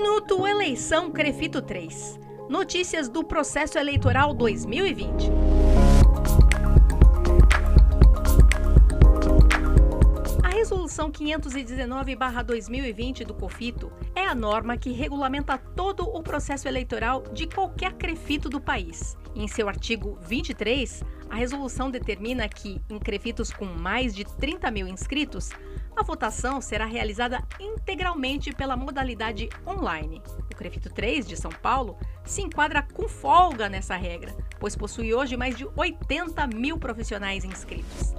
Minuto Eleição Crefito 3. Notícias do processo eleitoral 2020. Resolução 519-2020 do COFITO é a norma que regulamenta todo o processo eleitoral de qualquer crefito do país. Em seu artigo 23, a resolução determina que, em crefitos com mais de 30 mil inscritos, a votação será realizada integralmente pela modalidade online. O Crefito 3 de São Paulo se enquadra com folga nessa regra, pois possui hoje mais de 80 mil profissionais inscritos.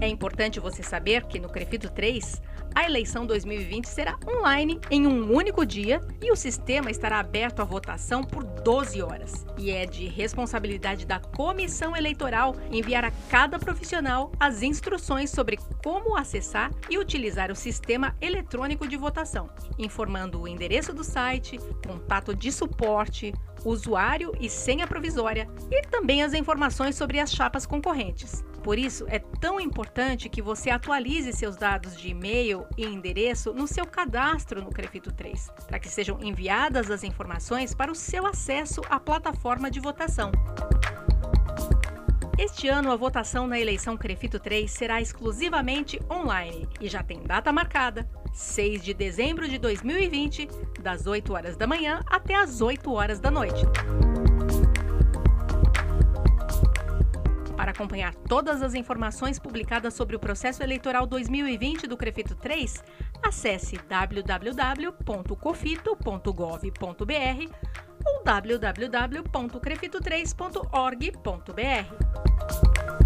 É importante você saber que no Crefito 3, a eleição 2020 será online em um único dia e o sistema estará aberto à votação por 12 horas. E é de responsabilidade da comissão eleitoral enviar a cada profissional as instruções sobre como acessar e utilizar o sistema eletrônico de votação, informando o endereço do site, contato de suporte, usuário e senha provisória e também as informações sobre as chapas concorrentes. Por isso, é tão importante que você atualize seus dados de e-mail e endereço no seu cadastro no Crefito 3, para que sejam enviadas as informações para o seu acesso à plataforma de votação. Este ano, a votação na eleição Crefito 3 será exclusivamente online e já tem data marcada, 6 de dezembro de 2020, das 8 horas da manhã até as 8 horas da noite. Para acompanhar todas as informações publicadas sobre o processo eleitoral 2020 do Crefito 3, acesse www.cofito.gov.br www.crefito3.org.br.